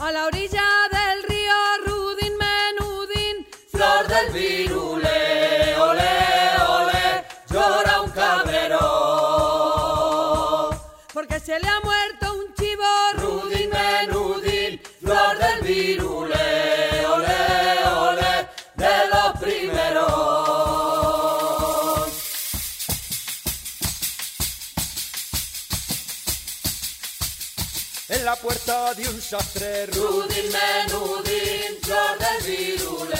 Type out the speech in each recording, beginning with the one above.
A la orilla del río Rudin Menudín, flor del virule, ole, ole, llora un cabrero. Porque se le ha muerto puerta de un sastre, Rudin flor del virule,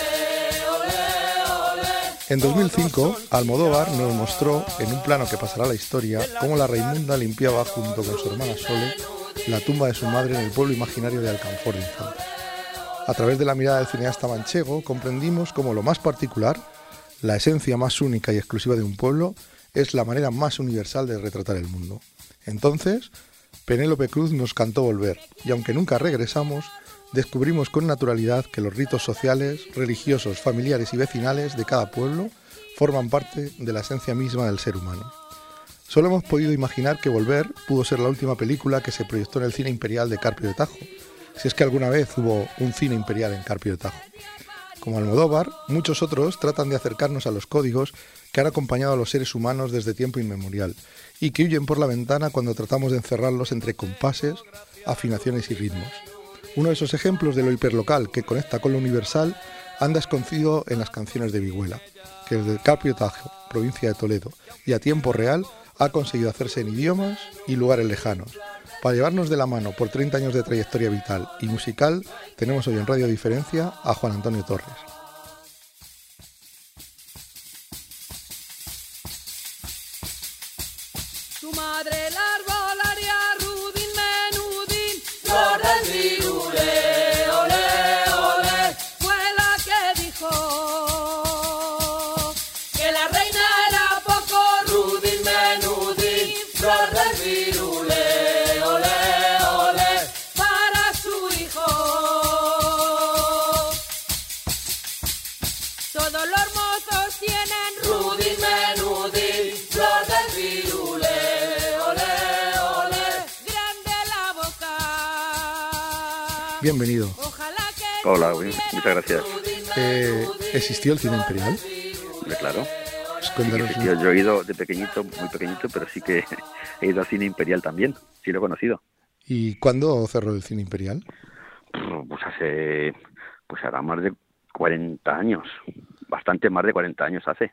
ole, ole. En 2005, Almodóvar nos mostró, en un plano que pasará a la historia, cómo la Raimunda limpiaba junto con su hermana Sole la tumba de su madre en el pueblo imaginario de Alcanfor de Infante. A través de la mirada del cineasta manchego comprendimos cómo lo más particular, la esencia más única y exclusiva de un pueblo, es la manera más universal de retratar el mundo. Entonces, Penélope Cruz nos cantó Volver, y aunque nunca regresamos, descubrimos con naturalidad que los ritos sociales, religiosos, familiares y vecinales de cada pueblo forman parte de la esencia misma del ser humano. Solo hemos podido imaginar que Volver pudo ser la última película que se proyectó en el cine imperial de Carpio de Tajo, si es que alguna vez hubo un cine imperial en Carpio de Tajo. Como Almodóvar, muchos otros tratan de acercarnos a los códigos que han acompañado a los seres humanos desde tiempo inmemorial y que huyen por la ventana cuando tratamos de encerrarlos entre compases, afinaciones y ritmos. Uno de esos ejemplos de lo hiperlocal que conecta con lo universal anda escondido en las canciones de Vigüela, que desde Carpio Tajo, provincia de Toledo, y a tiempo real ha conseguido hacerse en idiomas y lugares lejanos. Para llevarnos de la mano por 30 años de trayectoria vital y musical, tenemos hoy en Radio Diferencia a Juan Antonio Torres. Bienvenido. Hola, muchas gracias. Eh, ¿Existió el cine imperial? Claro. Pues Sí existió. Yo he ido de pequeñito, muy pequeñito, pero sí que he ido al cine imperial también. Sí lo he conocido. ¿Y cuándo cerró el cine imperial? Pues hace, pues hará más de 40 años. Bastante más de 40 años hace.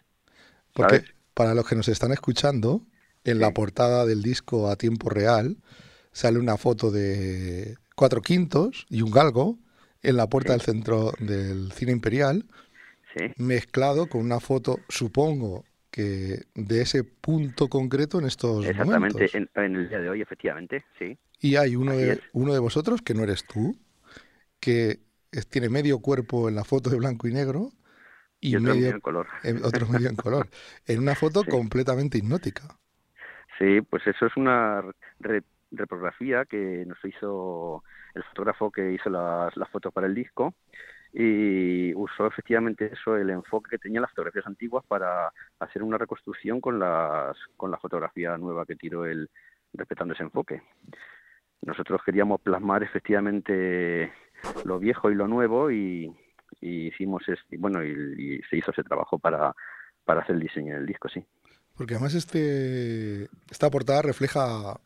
Porque ¿Sabes? para los que nos están escuchando, en la portada del disco a tiempo real sale una foto de cuatro quintos y un galgo en la puerta del centro del cine imperial, Sí. mezclado con una foto, supongo que de ese punto concreto en estos Exactamente. momentos. En, en el día de hoy, efectivamente, sí. Y hay uno Así de, es. uno de vosotros, que no eres tú, que es- tiene medio cuerpo en la foto de blanco y negro y, Y otro medio, medio en color. eh, otro medio en color, en una foto Sí. completamente hipnótica. Sí, pues eso es una re- reprografía que nos hizo el fotógrafo que hizo las, las fotos para el disco y usó efectivamente eso, el enfoque que tenían las fotografías antiguas para hacer una reconstrucción con, las, con la fotografía nueva que tiró él respetando ese enfoque. Nosotros queríamos plasmar efectivamente lo viejo y lo nuevo y, y hicimos bueno y, y se hizo ese trabajo para, para hacer el diseño del disco, sí. Porque además este, esta portada refleja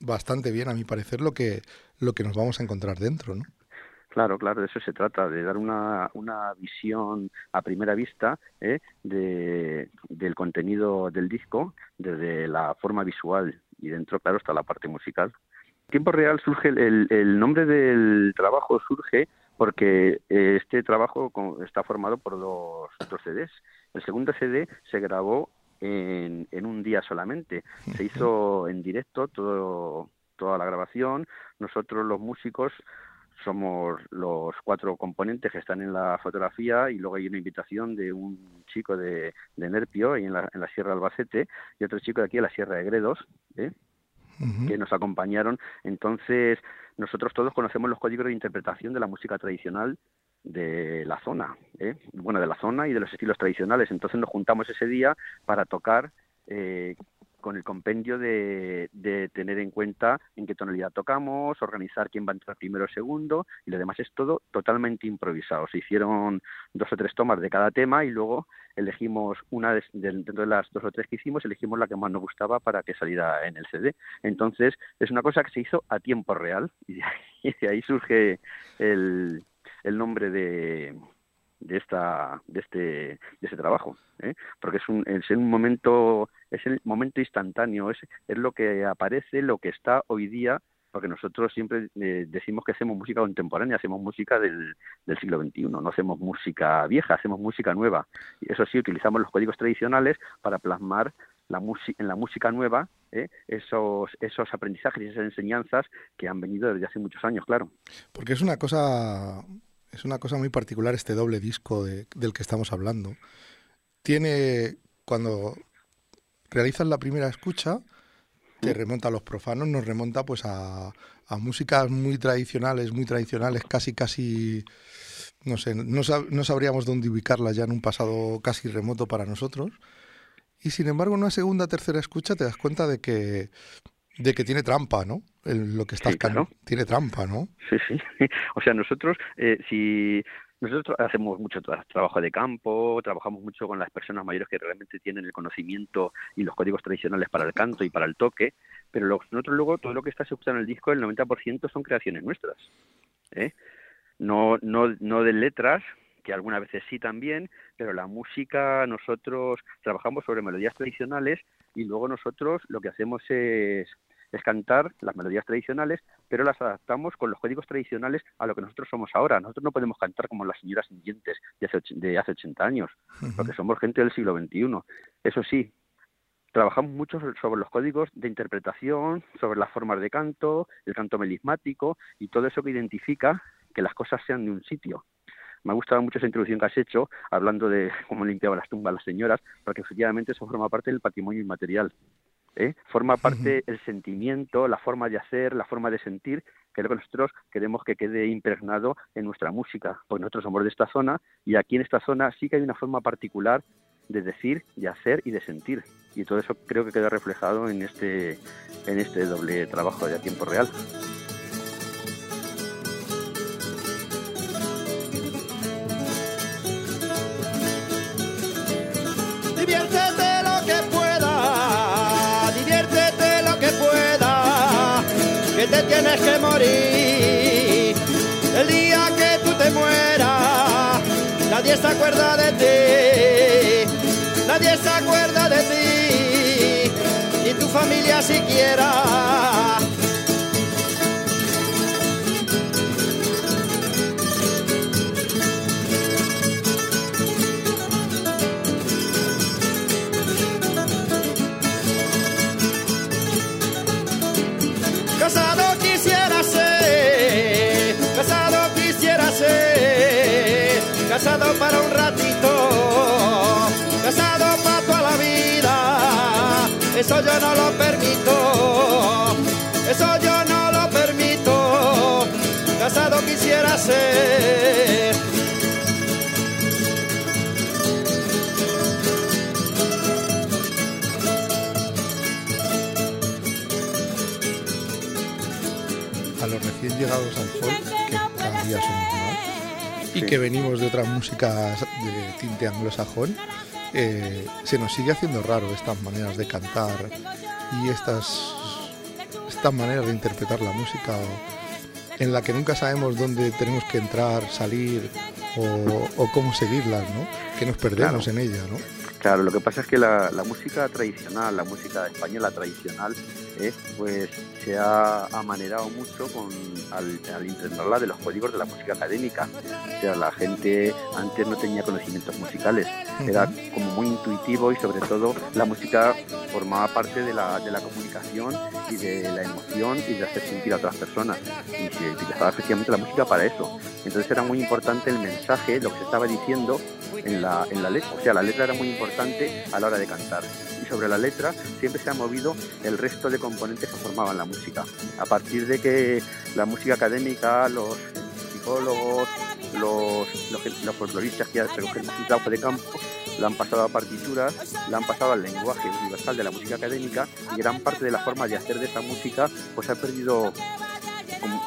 bastante bien, a mi parecer, lo que, lo que nos vamos a encontrar dentro, ¿no? Claro, claro, de eso se trata, de dar una, una visión a primera vista ¿eh? de, del contenido del disco, desde la forma visual y dentro, claro, está la parte musical. Tiempo real surge el, el, nombre del trabajo surge porque eh, este trabajo está formado por dos, dos CDs. El segundo CD se grabó en, en un día solamente. Se hizo en directo todo, toda la grabación. Nosotros los músicos somos los cuatro componentes que están en la fotografía y luego hay una invitación de un chico de, de Nerpio ahí en la, en la Sierra Albacete y otro chico de aquí en la Sierra de Gredos ¿eh? Que nos acompañaron. Entonces, nosotros todos conocemos los códigos de interpretación de la música tradicional de la zona, ¿eh? bueno, de la zona y de los estilos tradicionales. Entonces nos juntamos ese día para tocar eh, con el compendio de, de, tener en cuenta en qué tonalidad tocamos, organizar quién va a entrar primero o segundo, y lo demás es todo totalmente improvisado. Se hicieron dos o tres tomas de cada tema y luego elegimos una de, dentro de las dos o tres que hicimos, elegimos la que más nos gustaba para que saliera en el CD. Entonces, es una cosa que se hizo a tiempo real y de ahí, y de ahí surge el, el nombre de, de esta de este de este trabajo ¿eh? porque es un es un momento es el momento instantáneo es es lo que aparece lo que está hoy día porque nosotros siempre eh, decimos que hacemos música contemporánea, hacemos música del, del, siglo XXI, no hacemos música vieja, hacemos música nueva. Y eso sí, utilizamos los códigos tradicionales para plasmar la en la música nueva ¿eh? esos, esos aprendizajes y esas enseñanzas que han venido desde hace muchos años, claro. Porque es una cosa es una cosa muy particular este doble disco de, del que estamos hablando. Tiene, cuando realizas la primera escucha, te remonta a los profanos, nos remonta pues a, a músicas muy tradicionales, muy tradicionales, casi, casi, no sé, no, sab, no sabríamos dónde ubicarlas ya en un pasado casi remoto para nosotros. Y sin embargo, en una segunda, tercera escucha te das cuenta de que de que tiene trampa, ¿no? Lo que estás Sí, claro. tiene trampa, ¿no? Sí, sí. O sea, nosotros, eh, si nosotros hacemos mucho tra- trabajo de campo, trabajamos mucho con las personas mayores que realmente tienen el conocimiento y los códigos tradicionales para el canto y para el toque, pero nosotros luego todo lo que está escuchando en el disco, el 90% son creaciones nuestras. ¿eh? No, no, no de letras, que algunas veces sí también, pero la música nosotros trabajamos sobre melodías tradicionales y luego nosotros lo que hacemos es, es cantar las melodías tradicionales, pero las adaptamos con los códigos tradicionales a lo que nosotros somos ahora. Nosotros no podemos cantar como las señoras sin dientes de hace, de hace 80 años, porque somos gente del siglo XXI. Eso sí, trabajamos mucho so- sobre los códigos de interpretación, sobre las formas de canto, el canto melismático y todo eso que identifica que las cosas sean de un sitio. Me ha gustado mucho esa introducción que has hecho, hablando de cómo limpiaban las tumbas las señoras, porque efectivamente eso forma parte del patrimonio inmaterial. ¿Eh? Forma parte el sentimiento, la forma de hacer, la forma de sentir, que es lo que nosotros queremos que quede impregnado en nuestra música, porque nosotros somos de esta zona y aquí en esta zona sí que hay una forma particular de decir, de hacer y de sentir. Y todo eso creo que queda reflejado en este, en este doble trabajo de a tiempo real. Te tienes que morir. El día que tú te mueras, nadie se acuerda de ti, nadie se acuerda de ti, ni tu familia siquiera. Casado para un ratito, casado para toda la vida, eso yo no lo permito, eso yo no lo permito, casado quisiera ser. A los recién llegados al folk, que cada día y que venimos de otras músicas de tinte anglosajón, eh, se nos sigue haciendo raro estas maneras de cantar y estas, estas maneras de interpretar la música en la que nunca sabemos dónde tenemos que entrar, salir o, o cómo seguirlas, ¿no? Que nos perdemos Claro. en ella, ¿no? Claro, lo que pasa es que la, la música tradicional, la música española tradicional, eh, pues se ha amanerado mucho con, al, al impregnarla de los códigos de la música académica. O sea, la gente antes no tenía conocimientos musicales, era como muy intuitivo y sobre todo la música formaba parte de la, de la comunicación y de la emoción y de hacer sentir a otras personas. Y se utilizaba efectivamente la música para eso. Entonces era muy importante el mensaje, lo que se estaba diciendo en la, en la letra. O sea, la letra era muy importante a la hora de cantar. Y sobre la letra siempre se ha movido el resto de componentes que formaban la música. A partir de que la música académica, los psicólogos, los, los, los folcloristas que recogen un trabajo de campo, lo han pasado a partituras, lo han pasado al lenguaje universal de la música académica y gran parte de la forma de hacer de esa música pues ha perdido,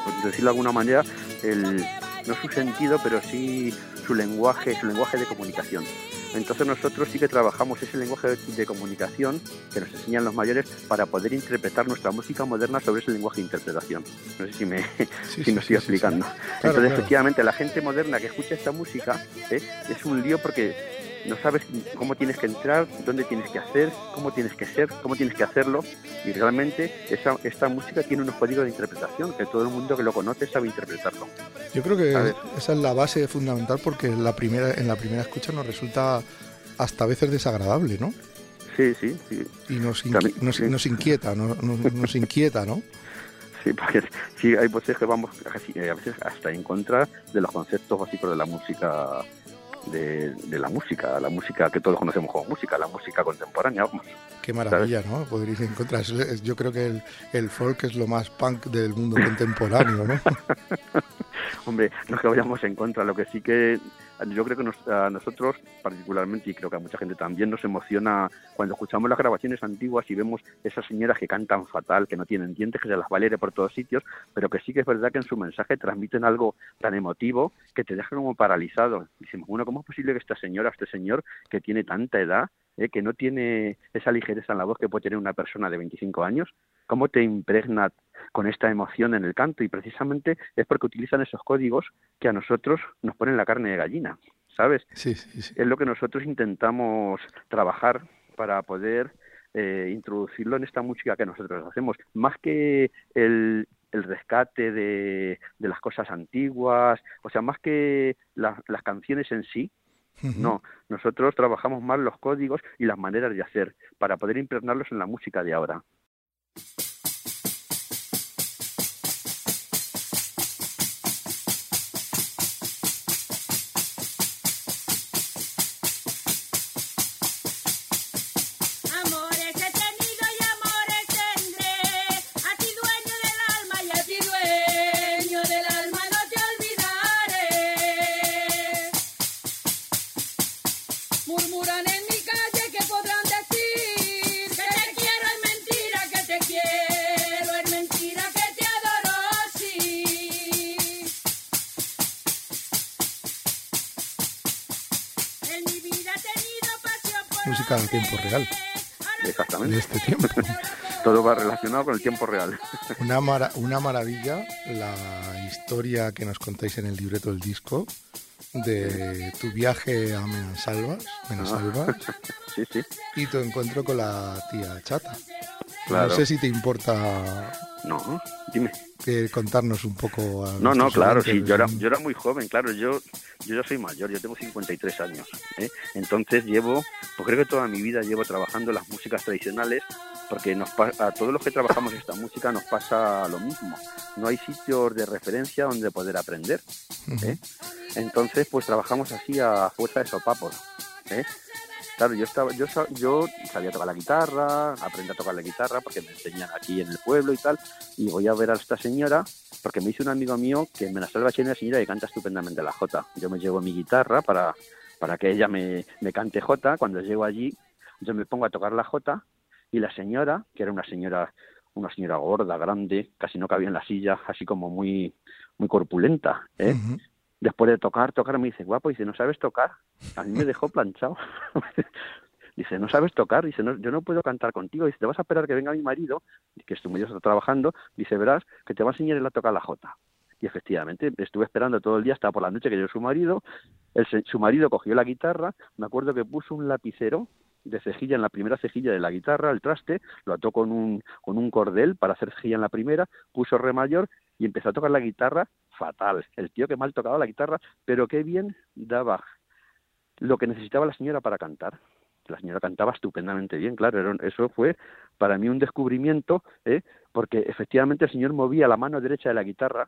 por decirlo de alguna manera, el, no su sentido, pero sí su lenguaje, su lenguaje de comunicación. Entonces nosotros sí que trabajamos ese lenguaje de, comunicación que nos enseñan los mayores para poder interpretar nuestra música moderna sobre ese lenguaje de interpretación. No sé si me, Sí, si me estoy sí, explicando. sí. Claro, Entonces, claro. efectivamente, la gente moderna que escucha esta música ¿eh? es un lío porque no sabes cómo tienes que entrar, dónde tienes que hacer, cómo tienes que ser, cómo tienes que hacerlo. Y realmente esa, esta música tiene unos códigos de interpretación que todo el mundo que lo conoce sabe interpretarlo. Yo creo que esa es la base fundamental porque en la primera, en la primera escucha nos resulta hasta a veces desagradable, ¿no? Sí, sí, sí. Y nos, inqui- También, nos, sí. nos inquieta, ¿no? nos, nos inquieta, ¿no? Sí, porque sí, hay veces que vamos casi, eh, a veces hasta en contra de los conceptos básicos de la música, de, de la música, la música que todos conocemos como música, la música contemporánea. vamos. Qué maravilla, ¿no? Poder ir en contra. Es- es- Yo creo que el, el folk es lo más punk del mundo contemporáneo, ¿no? Hombre, no es que vayamos en contra, lo que sí que yo creo que nos- a nosotros particularmente y creo que a mucha gente también nos emociona cuando escuchamos las grabaciones antiguas y vemos esas señoras que cantan fatal, que no tienen dientes, que se las valere por todos sitios, pero que sí que es verdad que en su mensaje transmiten algo tan emotivo que te deja como paralizado. Decimos, bueno, ¿cómo es posible que esta señora, este señor que tiene tanta edad, eh, que no tiene esa ligereza en la voz que puede tener una persona de 25 años, cómo te impregna con esta emoción en el canto? Y precisamente es porque utilizan esos códigos que a nosotros nos ponen la carne de gallina, ¿sabes? Sí, sí, sí. Es lo que nosotros intentamos trabajar para poder eh, introducirlo en esta música que nosotros hacemos. Más que el, el rescate de, de las cosas antiguas, o sea, más que la- las canciones en sí, no, nosotros trabajamos más los códigos y las maneras de hacer para poder impregnarlos en la música de ahora. Murmuran en mi calle que podrán decir que te quiero es mentira, que te quiero es mentira, que te adoro sí. En mi vida he tenido pasión por Música a tiempo real. Exactamente. De este tiempo. Todo va relacionado con el tiempo real. Una, mara- una maravilla la historia que nos contáis en el libreto del disco de tu viaje a Menasalvas, Menasalvas Sí, sí. y tu encuentro con la tía Chata. Claro. No sé si te importa No, dime. que contarnos un poco. A No, no, claro, sí, yo era, yo era muy joven, claro, yo, yo ya soy mayor, yo tengo 53 años, ¿eh? entonces llevo, pues creo que toda mi vida llevo trabajando las músicas tradicionales, porque nos pa- a todos los que trabajamos esta música nos pasa lo mismo, no hay sitios de referencia donde poder aprender. ¿eh? entonces pues trabajamos así a fuerza de sopapos, ¿eh? Claro, yo estaba, yo, yo sabía tocar la guitarra, aprendí a tocar la guitarra porque me enseñan aquí en el pueblo y tal, y voy a ver a esta señora porque me dice un amigo mío que en Menasalva tiene una señora que canta estupendamente la jota. Yo me llevo mi guitarra para, para que ella me, me cante jota. Cuando llego allí, yo me pongo a tocar la jota y la señora, que era una señora una señora gorda, grande, casi no cabía en la silla, así como muy muy corpulenta, ¿eh? Después de tocar, tocar, me dice, guapo, dice, ¿no sabes tocar? A mí me dejó planchado. dice, ¿no sabes tocar? Dice, no, yo no puedo cantar contigo. Dice, te vas a esperar que venga mi marido, que su marido está trabajando. Dice, verás, que te va a enseñar a tocar la jota. Y efectivamente, estuve esperando todo el día hasta por la noche que llegó su marido. El su marido cogió la guitarra, me acuerdo que puso un lapicero de cejilla en la primera cejilla de la guitarra, el traste, lo ató con un, con un cordel para hacer cejilla en la primera, puso re mayor y empezó a tocar la guitarra fatal. El tío que mal tocaba la guitarra, pero qué bien daba lo que necesitaba la señora para cantar. La señora cantaba estupendamente bien, claro, eso fue para mí un descubrimiento, ¿eh? porque efectivamente el señor movía la mano derecha de la guitarra,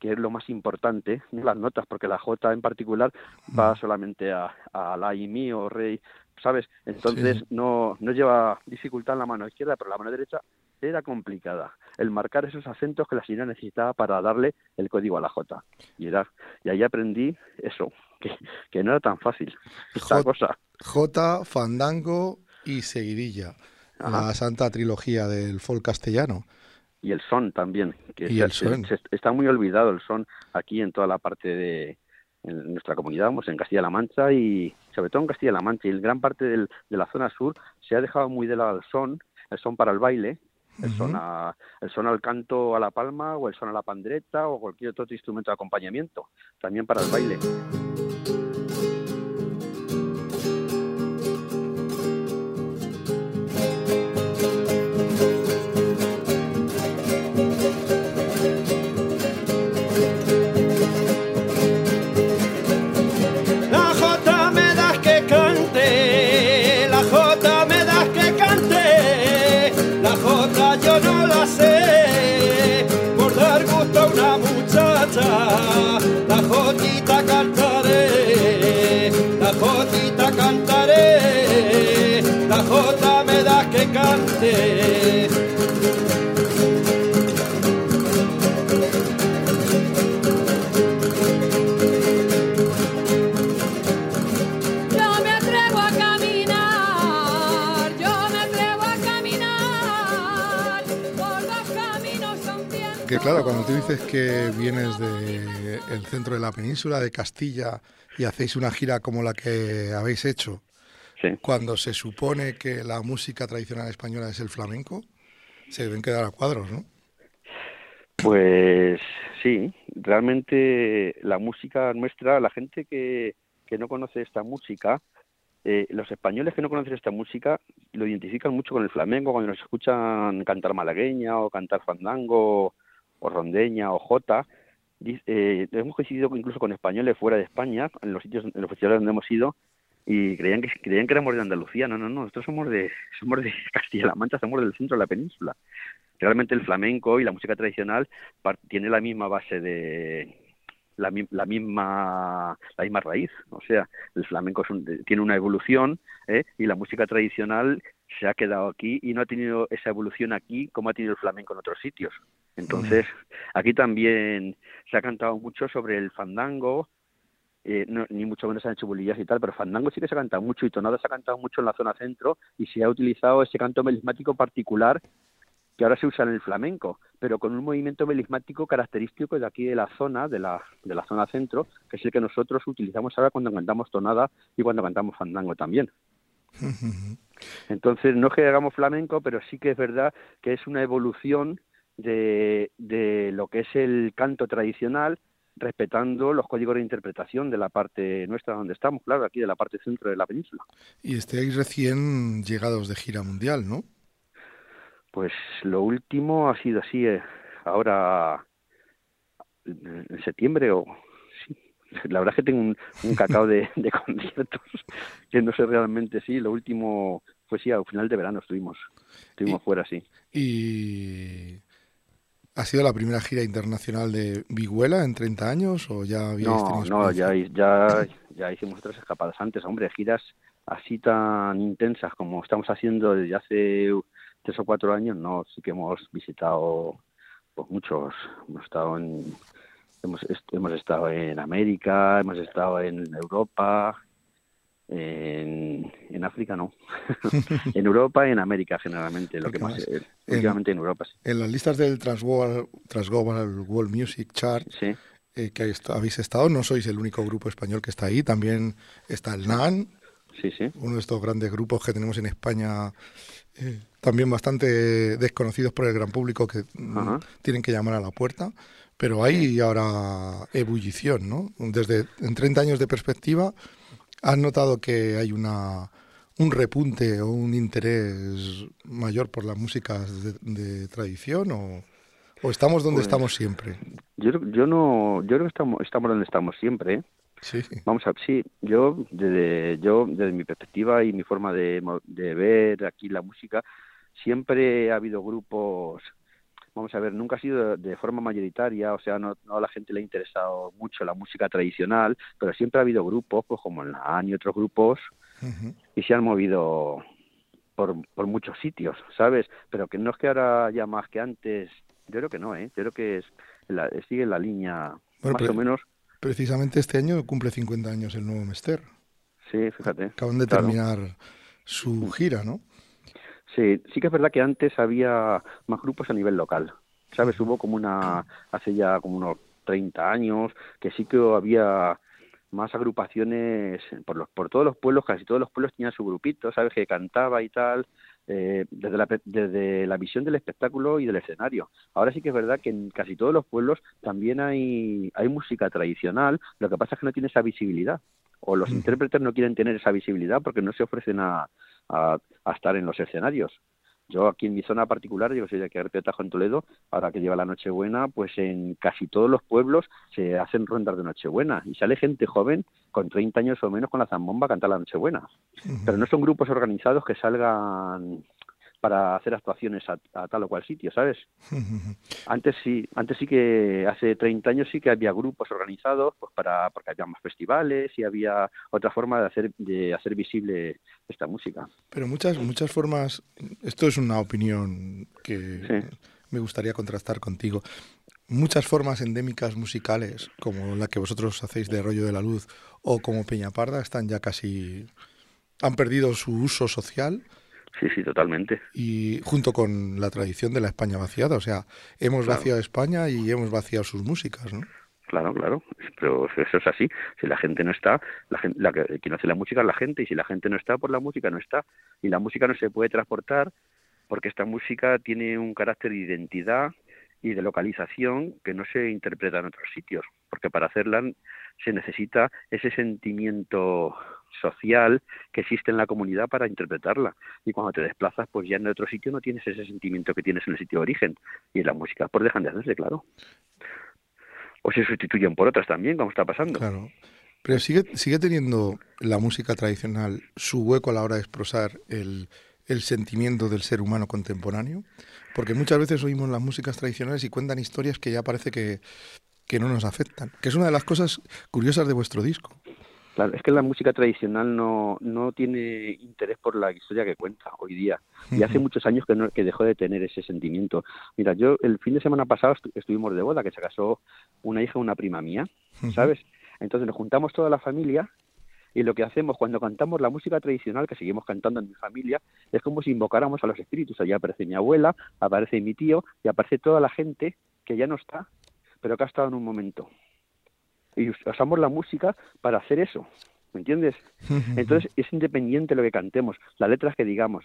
que es lo más importante, no las notas, porque la J en particular va solamente a, a la y mi o rey, ¿sabes? Entonces Sí. no, no lleva dificultad en la mano izquierda, pero la mano derecha era complicada. El marcar esos acentos que la señora necesitaba para darle el código a la J. Y, era, y ahí aprendí eso, que, que no era tan fácil esta J- cosa. J, Fandango y Seguidilla. La santa trilogía del folk castellano. Y el son también. Que Y el son. está muy olvidado el son aquí en toda la parte de en nuestra comunidad, vamos, en Castilla-La Mancha y sobre todo en Castilla-La Mancha y en gran parte del- de la zona sur se ha dejado muy de lado el son, el son para el baile, el, son a- el son al canto a la palma o el son a la pandreta o cualquier otro instrumento de acompañamiento, también para el baile. Que claro, cuando tú dices que vienes del centro de la península, de Castilla, y hacéis una gira como la que habéis hecho, Sí. cuando se supone que la música tradicional española es el flamenco, se deben quedar a cuadros, ¿no? Pues sí, realmente la música nuestra, la gente que, que no conoce esta música, eh, los españoles que no conocen esta música lo identifican mucho con el flamenco, cuando nos escuchan cantar malagueña o cantar fandango o rondeña o jota. Eh, hemos coincidido incluso con españoles fuera de España, en los sitios, en los festivales donde hemos ido, y creían que creían que éramos de Andalucía. No, no, no, nosotros somos de somos de Castilla-La Mancha, somos del centro de la península realmente el flamenco y la música tradicional tiene la misma base de la, mi- la misma la misma raíz o sea el flamenco es un- tiene una evolución ¿eh? y la música tradicional se ha quedado aquí y no ha tenido esa evolución aquí como ha tenido el flamenco en otros sitios entonces aquí también se ha cantado mucho sobre el fandango eh, no, ni mucho menos se han hecho bolillas y tal, pero fandango sí que se ha cantado mucho y tonada se ha cantado mucho en la zona centro y se ha utilizado ese canto melismático particular que ahora se usa en el flamenco, pero con un movimiento melismático característico de aquí de la zona, de la, de la zona centro, que es el que nosotros utilizamos ahora cuando cantamos tonada y cuando cantamos fandango también. Entonces, no es que hagamos flamenco, pero sí que es verdad que es una evolución de, de lo que es el canto tradicional, respetando los códigos de interpretación de la parte nuestra donde estamos, claro, aquí de la parte centro de la península. Y estáis recién llegados de gira mundial, ¿no? Pues lo último ha sido así, eh, ahora en septiembre o sí. La verdad es que tengo un, un cacao de, de conciertos que no sé realmente sí. Lo último fue sí, al final de verano estuvimos, estuvimos Y- fuera, sí. Y ha sido la primera gira internacional de Viguela en 30 años o ya habíais No, no, ya, ya, ya hicimos otras escapadas antes, hombre, giras así tan intensas como estamos haciendo desde hace tres o cuatro años, no, sí que hemos visitado pues muchos, hemos estado en hemos, hemos estado en América, hemos estado en Europa, en, en África no, en Europa y en América generalmente, lo Porque que más, más, eh, en- últimamente en Europa, sí. En las listas del Transglobal, Transglobal World Music Chart sí. eh, que habéis- habéis estado, no sois el único grupo español que está ahí, también está el NAN, Sí, sí. uno de estos grandes grupos que tenemos en España, eh, también bastante desconocidos por el gran público que mm, Ajá. tienen que llamar a la puerta, pero hay ahora ebullición, ¿no? Desde en 30 años de perspectiva, ¿has notado que hay una un repunte o un interés mayor por las músicas de, de tradición o, o estamos donde Pues- estamos siempre? Yo, yo no, yo creo que estamos, estamos donde estamos siempre, ¿eh? Sí. Vamos a sí, yo desde yo desde mi perspectiva y mi forma de, de ver aquí la música siempre ha habido grupos vamos a ver, nunca ha sido de forma mayoritaria, o sea, no, no a la gente le ha interesado mucho la música tradicional, pero siempre ha habido grupos, pues como en la AN y otros grupos, y se han movido por, por muchos sitios, ¿sabes? Pero que no es que ahora ya más que antes, yo creo que no, ¿eh? Yo creo que es la, sigue la línea Bueno, más o menos. Precisamente este año cumple 50 años el nuevo Mester. Sí, fíjate. Acaban de Claro. terminar su gira, ¿no? Sí, sí que es verdad que antes había más grupos a nivel local. ¿Sabes? Hubo como una, hace ya como unos 30 años, que sí que había más agrupaciones por los por todos los pueblos, casi todos los pueblos tenían su grupito, ¿sabes? Que cantaba y tal, eh, desde, la, desde la visión del espectáculo y del escenario. Ahora sí que es verdad que en casi todos los pueblos también hay, hay música tradicional, lo que pasa es que no tiene esa visibilidad. O los Ujú. intérpretes no quieren tener esa visibilidad porque no se ofrecen a, a, a estar en los escenarios. Yo aquí en mi zona particular, yo que soy de aquí de García Tajo en Toledo, ahora que lleva la Nochebuena, pues en casi todos los pueblos se hacen rondas de Nochebuena y sale gente joven con 30 años o menos con la zambomba a cantar la Nochebuena. Pero no son grupos organizados que salgan para hacer actuaciones a, a tal o cual sitio, ¿sabes? Antes sí, antes sí que hace 30 años sí que había grupos organizados, pues para porque había más festivales y había otra forma de hacer de hacer visible esta música. Pero muchas, muchas formas, esto es una opinión que Sí. me gustaría contrastar contigo. Muchas formas endémicas musicales, como la que vosotros hacéis de Rollo de la Luz o como Peñaparda, están ya casi... han perdido su uso social Sí, sí, totalmente. y junto con la tradición de la España vaciada. O sea, hemos Claro. vaciado España y hemos vaciado sus músicas, ¿no? Claro, claro, pero eso es así. Si la gente no está, la gente, la quien hace la música es la gente, y si la gente no está, pues la música no está. Y la música no se puede transportar porque esta música tiene un carácter de identidad y de localización que no se interpreta en otros sitios, porque para hacerla se necesita ese sentimiento social que existe en la comunidad para interpretarla. Y cuando te desplazas, pues ya en otro sitio no tienes ese sentimiento que tienes en el sitio de origen. Y en la música, pues dejan de hacerse, claro. O se sustituyen por otras también, como está pasando. Claro. Pero sigue, sigue teniendo la música tradicional su hueco a la hora de expresar el, el sentimiento del ser humano contemporáneo. Porque muchas veces oímos las músicas tradicionales y cuentan historias que ya parece que, que no nos afectan. Que es una de las cosas curiosas de vuestro disco. Claro, es que la música tradicional no, no tiene interés por la historia que cuenta hoy día. Y hace muchos años que, no, que dejó de tener ese sentimiento. Mira, yo el fin de semana pasado estu- estuvimos de boda, que se casó una hija de una prima mía, ¿sabes? Entonces nos juntamos toda la familia y lo que hacemos cuando cantamos la música tradicional, que seguimos cantando en mi familia, es como si invocáramos a los espíritus. Allá aparece mi abuela, aparece mi tío y aparece toda la gente que ya no está, pero que ha estado en un momento. Y us- usamos la música para hacer eso, ¿me entiendes? Entonces es independiente lo que cantemos, las letras que digamos,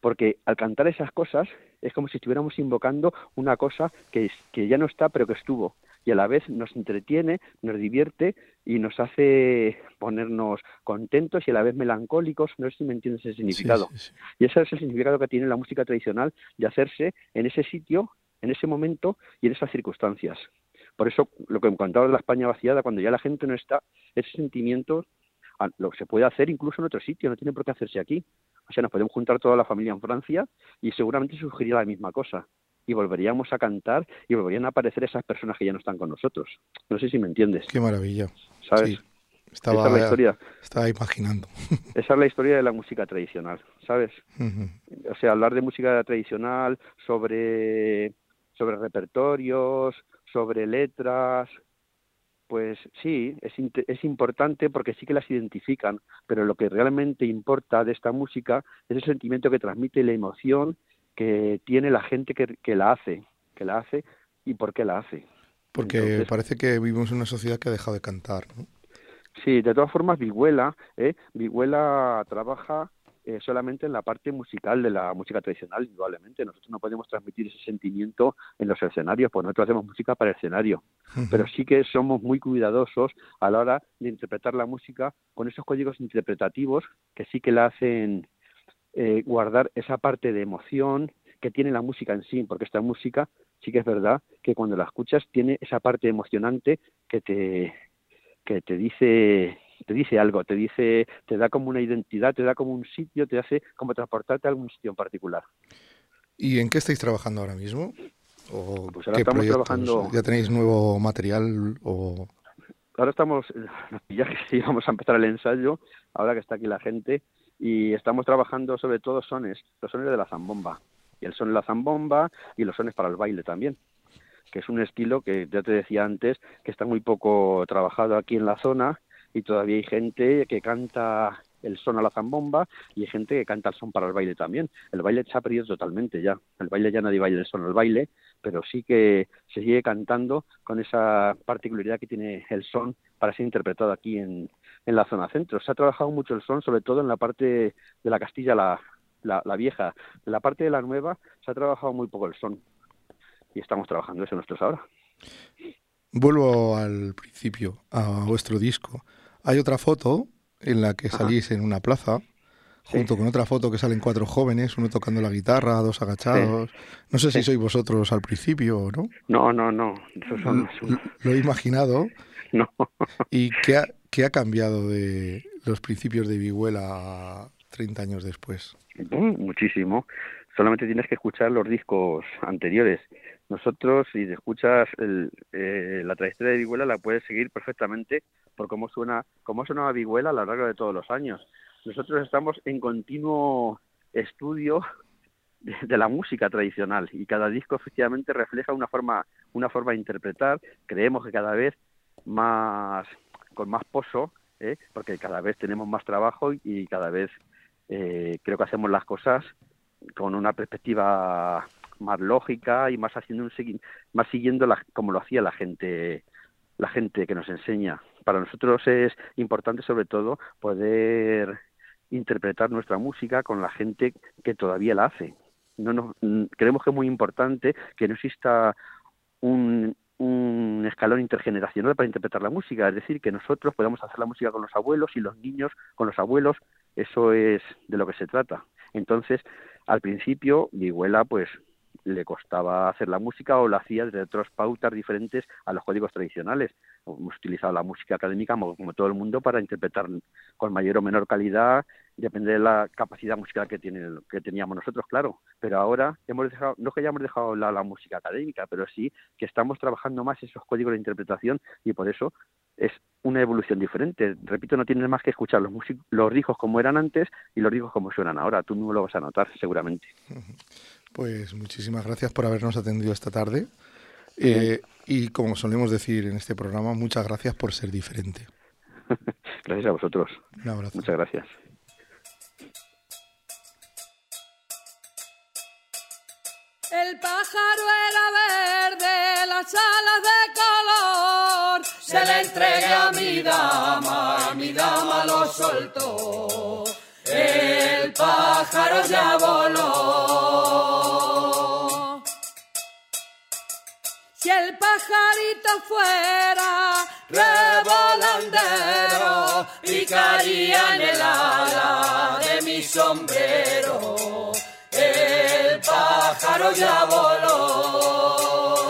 porque al cantar esas cosas es como si estuviéramos invocando una cosa que, que ya no está pero que estuvo y a la vez nos entretiene, nos divierte y nos hace ponernos contentos y a la vez melancólicos, no sé si me entiendes ese significado. Sí, sí, sí. Y ese es el significado que tiene la música tradicional de hacerse en ese sitio, en ese momento y en esas circunstancias. Por eso lo que me contaba de la España vaciada, cuando ya la gente no está, ese sentimiento ah, lo se puede hacer incluso en otro sitio, no tiene por qué hacerse aquí. O sea, nos podemos juntar toda la familia en Francia y seguramente surgiría la misma cosa. Y volveríamos a cantar y volverían a aparecer esas personas que ya no están con nosotros. No sé si me entiendes, Qué maravilla. ¿sabes? Sí, Esa estaba, es la historia. estaba imaginando. Esa es la historia de la música tradicional, ¿sabes? O sea, hablar de música tradicional, sobre, sobre repertorios, sobre letras, pues sí, es, es importante porque sí que las identifican, pero lo que realmente importa de esta música es el sentimiento que transmite y la emoción que tiene la gente que, que la hace, que la hace y por qué la hace. Porque Entonces- parece que vivimos en una sociedad que ha dejado de cantar. ¿no? Sí, de todas formas, Vihuela, ¿eh? Vihuela trabaja eh, solamente en la parte musical de la música tradicional, indudablemente. Nosotros no podemos transmitir ese sentimiento en los escenarios, pues nosotros hacemos música para el escenario. Pero sí que somos muy cuidadosos a la hora de interpretar la música con esos códigos interpretativos que sí que la hacen eh, guardar esa parte de emoción que tiene la música en sí, porque esta música sí que es verdad que cuando la escuchas tiene esa parte emocionante que te que te dice te dice algo, te dice, te da como una identidad, te da como un sitio, te hace como transportarte a algún sitio en particular. ¿Y en qué estáis trabajando ahora mismo? ¿O Pues ahora qué estamos proyectos? trabajando- ¿Ya tenéis nuevo material? o Ahora estamos, ya que sí, vamos a empezar el ensayo, ahora que está aquí la gente, y estamos trabajando sobre todo sones, los sones de la zambomba, y el son de la zambomba y los sones para el baile también, que es un estilo que ya te decía antes que está muy poco trabajado aquí en la zona y todavía hay gente que canta el son a la zambomba y hay gente que canta el son para el baile también. El baile se ha perdido totalmente ya. El baile ya nadie baila el son al baile, pero sí que se sigue cantando con esa particularidad que tiene el son para ser interpretado aquí en, en la zona centro. Se ha trabajado mucho el son, sobre todo en la parte de la Castilla la, la, la vieja. En la parte de la nueva se ha trabajado muy poco el son y estamos trabajando eso nosotros ahora. Vuelvo al principio, a vuestro disco. Hay otra foto en la que Ajá. salís en una plaza, junto con otra foto que salen cuatro jóvenes, uno tocando la guitarra, dos agachados. No sé si sois vosotros al principio o no. No, no, no. L- Lo he imaginado. no. ¿Y qué ha, qué ha cambiado de los principios de Vihuela 30 años después? Muchísimo. Solamente tienes que escuchar los discos anteriores. Nosotros, si escuchas el- eh, la trayectoria de Viguela, la puedes seguir perfectamente por cómo suena, cómo sonaba Viguela a lo largo de todos los años. Nosotros estamos en continuo estudio de, la música tradicional y cada disco efectivamente refleja una forma, una forma de interpretar. Creemos que cada vez más con más pozo, ¿eh? porque cada vez tenemos más trabajo y cada vez eh, creo que hacemos las cosas con una perspectiva más lógica y más haciendo un más siguiendo la, como lo hacía la gente la gente que nos enseña. Para nosotros es importante sobre todo poder interpretar nuestra música con la gente que todavía la hace. No nos- mm, creemos que es muy importante que no exista un, un escalón intergeneracional para interpretar la música, es decir, que nosotros podamos hacer la música con los abuelos y los niños con los abuelos, eso es de lo que se trata. Entonces, al principio, Viguela, pues le costaba hacer la música o la hacía desde otras pautas diferentes a los códigos tradicionales. Hemos utilizado la música académica como, todo el mundo para interpretar con mayor o menor calidad, depende de la capacidad musical que tiene que teníamos nosotros, claro. Pero ahora hemos dejado, no que hayamos dejado la, la música académica, pero sí que estamos trabajando más esos códigos de interpretación y por eso es una evolución diferente. Repito, no tienes más que escuchar los, músic- los discos como eran antes y los discos como suenan ahora. Tú mismo lo vas a notar, seguramente. Pues muchísimas gracias por habernos atendido esta tarde. Eh, y como solemos decir en este programa, muchas gracias por ser diferente. Gracias a vosotros. Un abrazo. Muchas gracias. El pájaro era verde, las alas de. Se le entregué a mi dama, y mi dama lo soltó. El pájaro ya voló. Si el pajarito fuera revolandero, picaría en el ala de mi sombrero. El pájaro ya voló.